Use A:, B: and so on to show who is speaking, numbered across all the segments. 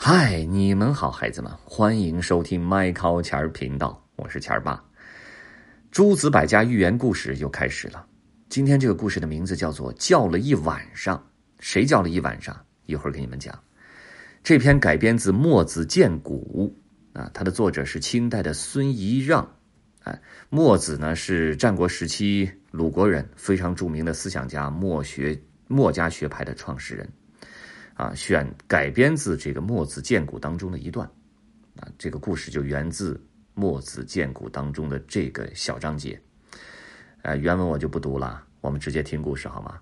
A: 嗨，你们好，孩子们，欢迎收听麦考钱儿频道，我是钱儿爸。诸子百家寓言故事又开始了。今天这个故事的名字叫做《叫了一晚上》，谁叫了一晚上？一会儿给你们讲。这篇改编自《墨子荐古》啊，它的作者是清代的孙仪让。哎，墨子呢是战国时期鲁国人，非常著名的思想家，墨学墨家学派的创始人。啊，选改编自这个《墨子荐古》当中的一段，啊，这个故事就源自《墨子荐古》当中的这个小章节，呃，原文我就不读了，我们直接听故事好吗？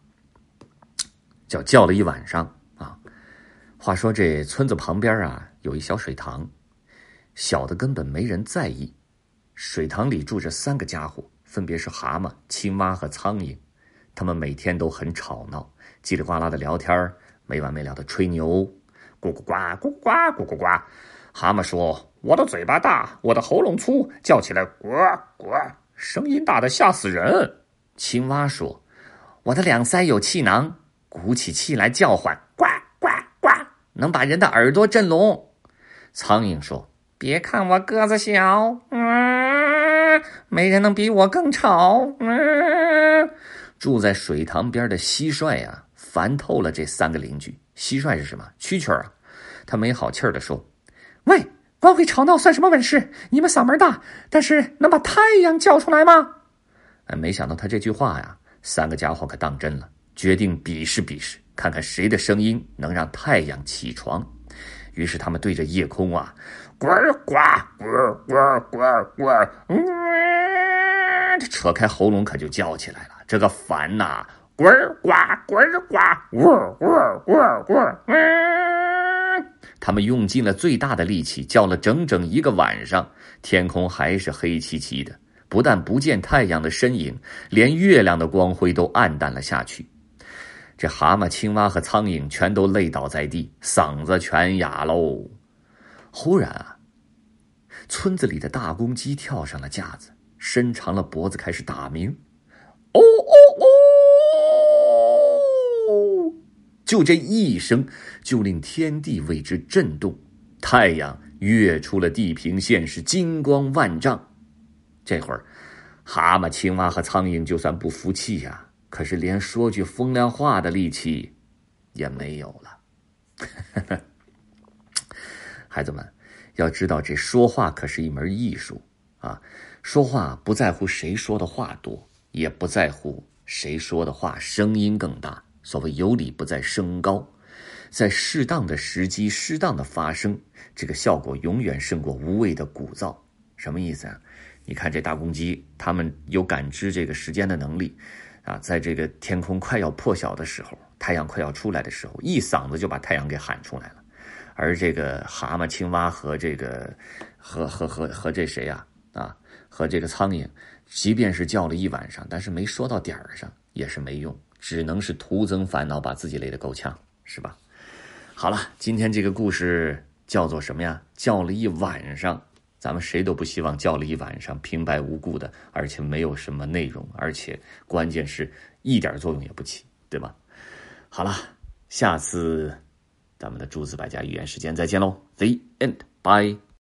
A: 叫叫了一晚上啊。话说这村子旁边啊，有一小水塘，小的根本没人在意。水塘里住着三个家伙，分别是蛤蟆、青蛙和苍蝇，他们每天都很吵闹，叽里呱啦的聊天儿。没完没了的吹牛，咕咕呱，咕呱，咕咕呱。蛤蟆说：“我的嘴巴大，我的喉咙粗，叫起来呱呱，声音大的吓死人。”青蛙说：“我的两腮有气囊，鼓起气来叫唤，呱呱呱，能把人的耳朵震聋。”苍蝇说：“别看我个子小，嗯，没人能比我更吵。”嗯，住在水塘边的蟋蟀呀。烦透了这三个邻居。蟋蟀是什么？蛐蛐啊！他没好气儿的说：“喂，光会吵闹算什么本事？你们嗓门大，但是能把太阳叫出来吗？”哎，没想到他这句话呀，三个家伙可当真了，决定比试比试，看看谁的声音能让太阳起床。于是他们对着夜空啊，呱呱呱呱呱呱，嗯，扯开喉咙可就叫起来了。这个烦呐！呱呱呱呱，呱呱呱呱，他们用尽了最大的力气叫了整整一个晚上，天空还是黑漆漆的，不但不见太阳的身影，连月亮的光辉都暗淡了下去。这蛤蟆、青蛙和苍蝇全都累倒在地，嗓子全哑喽。忽然啊，村子里的大公鸡跳上了架子，伸长了脖子开始打鸣，就这一声，就令天地为之震动，太阳跃出了地平线，是金光万丈。这会儿，蛤蟆、青蛙和苍蝇就算不服气呀，可是连说句风凉话的力气也没有了。孩子们，要知道这说话可是一门艺术啊！说话不在乎谁说的话多，也不在乎谁说的话声音更大。所谓有理不在声高，在适当的时机、适当的发声，这个效果永远胜过无谓的鼓噪。什么意思啊？你看这大公鸡，它们有感知这个时间的能力，啊，在这个天空快要破晓的时候，太阳快要出来的时候，一嗓子就把太阳给喊出来了。而这个蛤蟆、青蛙和这个和和和和这谁呀？啊，和这个苍蝇，即便是叫了一晚上，但是没说到点儿上，也是没用。只能是徒增烦恼，把自己累得够呛，是吧？好了，今天这个故事叫做什么呀？叫了一晚上，咱们谁都不希望叫了一晚上平白无故的，而且没有什么内容，而且关键是一点作用也不起，对吧？好了，下次咱们的诸子百家语言时间再见喽，The end，bye。